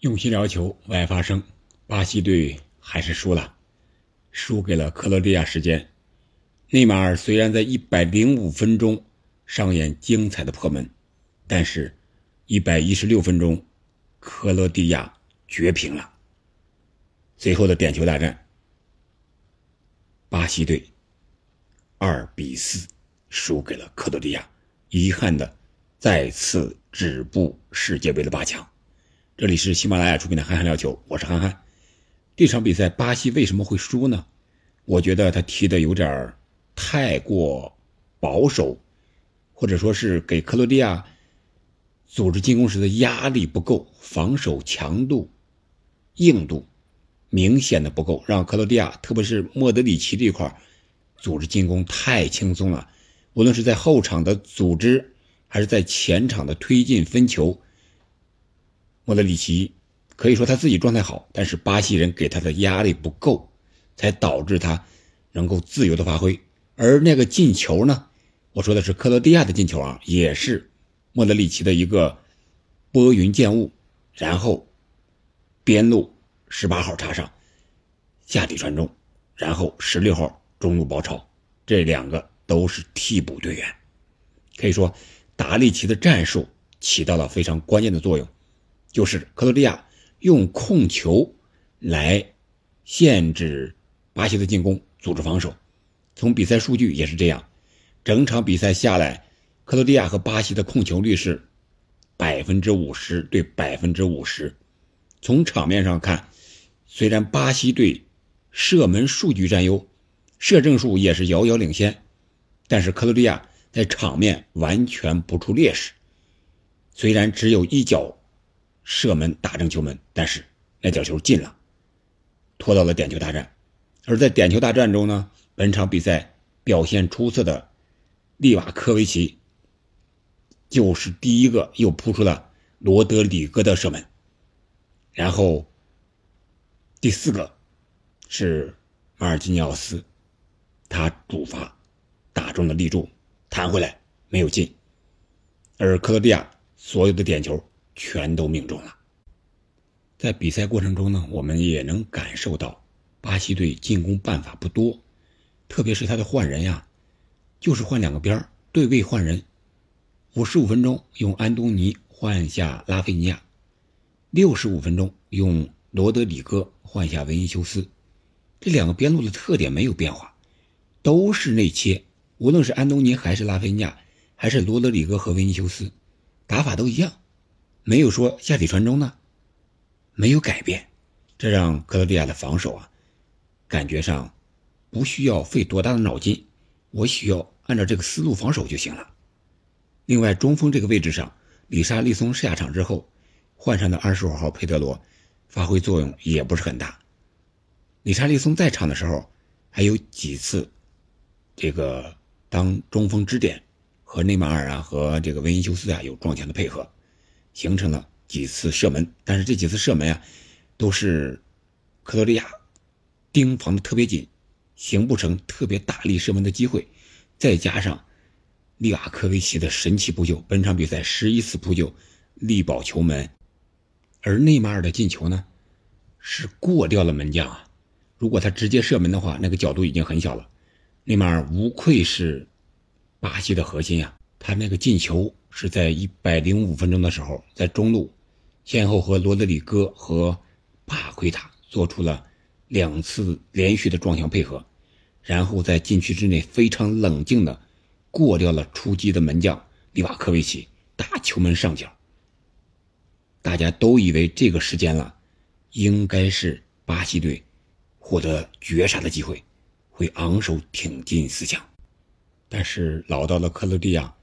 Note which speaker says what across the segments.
Speaker 1: 用心聊球，为爱发声。巴西队还是输了，输给了克罗地亚。时间，内马尔虽然在一百零五分钟上演精彩的破门，但是，一百一十六分钟，克罗地亚绝平了。最后的点球大战，巴西队二比四输给了克罗地亚，遗憾的再次止步世界杯的八强。这里是喜马拉雅出品的《憨憨聊球》，我是憨憨。这场比赛巴西为什么会输呢？我觉得他踢的有点太过保守，或者说是给克罗地亚组织进攻时的压力不够，防守强度、硬度明显的不够，让克罗地亚特别是莫德里奇这块组织进攻太轻松了。无论是在后场的组织，还是在前场的推进分球。莫德里奇可以说他自己状态好，但是巴西人给他的压力不够，才导致他能够自由的发挥。而那个进球呢，我说的是克罗地亚的进球啊，也是莫德里奇的一个拨云见雾，然后边路十八号插上，下底传中，然后十六号中路包抄，这两个都是替补队员，可以说达利奇的战术起到了非常关键的作用。就是克罗地亚用控球来限制巴西的进攻，组织防守。从比赛数据也是这样，整场比赛下来，克罗地亚和巴西的控球率是百分之五十对百分之五十。从场面上看，虽然巴西队射门数据占优，射正数也是遥遥领先，但是克罗地亚在场面完全不出劣势。虽然只有一脚。射门打正球门，但是那脚球进了，拖到了点球大战。而在点球大战中呢，本场比赛表现出色的利瓦科维奇就是第一个又扑出了罗德里戈的射门，然后第四个是马尔基尼奥斯，他主罚打中了立柱，弹回来没有进，而克罗地亚所有的点球。全都命中了。在比赛过程中呢，我们也能感受到巴西队进攻办法不多，特别是他的换人呀，就是换两个边对位换人。五十五分钟用安东尼换下拉菲尼亚，六十五分钟用罗德里戈换下维尼修斯。这两个边路的特点没有变化，都是内切。无论是安东尼还是拉菲尼亚，还是罗德里戈和维尼修斯，打法都一样。没有说下底传中呢，没有改变，这让克罗地亚的防守啊，感觉上不需要费多大的脑筋，我需要按照这个思路防守就行了。另外，中锋这个位置上，里沙利松下场之后，换上的二十五号佩德罗，发挥作用也不是很大。里沙利松在场的时候，还有几次这个当中锋支点，和内马尔啊和这个维尼修斯啊有撞墙的配合。形成了几次射门，但是这几次射门啊，都是克罗地亚盯防的特别紧，形不成特别大力射门的机会。再加上利瓦科维奇的神奇扑救，本场比赛十一次扑救力保球门，而内马尔的进球呢，是过掉了门将啊。如果他直接射门的话，那个角度已经很小了。内马尔无愧是巴西的核心呀，他那个进球。是在一百零五分钟的时候，在中路，先后和罗德里戈和帕奎塔做出了两次连续的撞墙配合，然后在禁区之内非常冷静的过掉了出击的门将利瓦科维奇，打球门上角。大家都以为这个时间了，应该是巴西队获得绝杀的机会，会昂首挺进四强，但是老道的克罗地亚。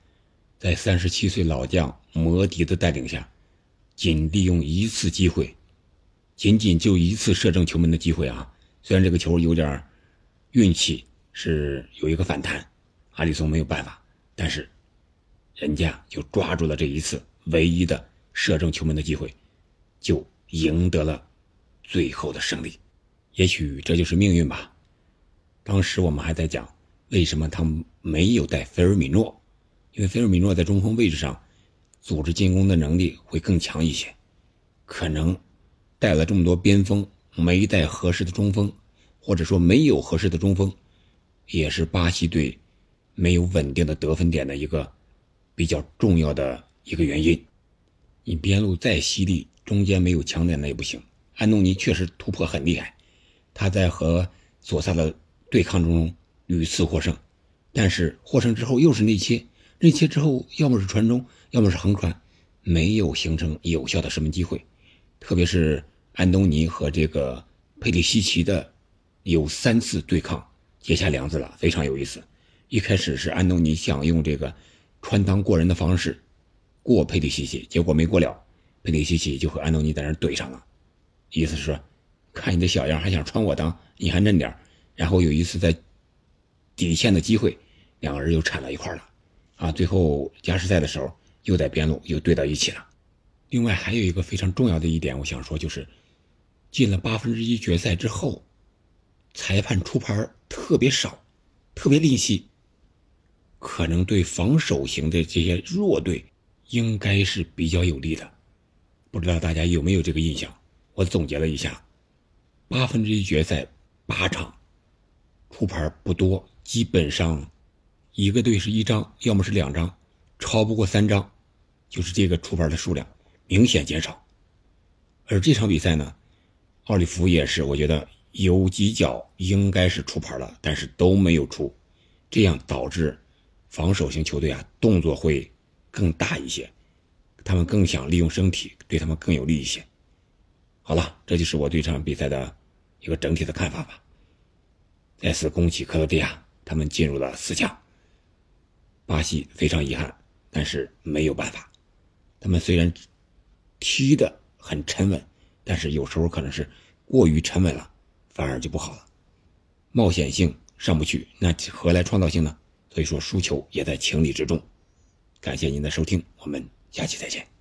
Speaker 1: 在三十七岁老将摩迪的带领下，仅利用一次机会，仅仅就一次射正球门的机会啊！虽然这个球有点运气，是有一个反弹，阿里松没有办法，但是人家就抓住了这一次唯一的射正球门的机会，就赢得了最后的胜利。也许这就是命运吧。当时我们还在讲，为什么他没有带菲尔米诺？因为菲尔米诺在中锋位置上，组织进攻的能力会更强一些，可能带了这么多边锋，没带合适的中锋，或者说没有合适的中锋，也是巴西队没有稳定的得分点的一个比较重要的一个原因。你边路再犀利，中间没有强点那也不行。安东尼确实突破很厉害，他在和左萨的对抗中屡次获胜，但是获胜之后又是内切，内切之后要么是传中，要么是横传，没有形成有效的射门机会。特别是安东尼和这个佩里西奇的有三次对抗结下梁子了，非常有意思。一开始是安东尼想用这个穿裆过人的方式过佩里西奇，结果没过了，佩里西奇就和安东尼在那怼上了。意思是说，看你的小样还想穿我裆，你还嫩点然后有一次在底线的机会，两个人又缠到一块了，啊，最后加时赛的时候又在边路又对到一起了。另外还有一个非常重要的一点，我想说就是，进了八分之一决赛之后，裁判出牌特别少，特别吝惜，可能对防守型的这些弱队应该是比较有利的，不知道大家有没有这个印象？我总结了一下，八分之一决赛八场出牌不多，基本上一个队是一张，要么是两张，超不过三张，就是这个出牌的数量明显减少。而这场比赛呢，奥利弗也是，我觉得有几脚应该是出牌了，但是都没有出，这样导致防守型球队啊动作会更大一些，他们更想利用身体，对他们更有利一些。好了，这就是我对这场比赛的一个整体的看法吧。再次恭喜克罗地亚，他们进入了四强。巴西非常遗憾，但是没有办法。他们虽然踢得很沉稳，但是有时候可能是过于沉稳了，反而就不好了。冒险性上不去，那何来创造性呢？所以说输球也在情理之中。感谢您的收听，我们下期再见。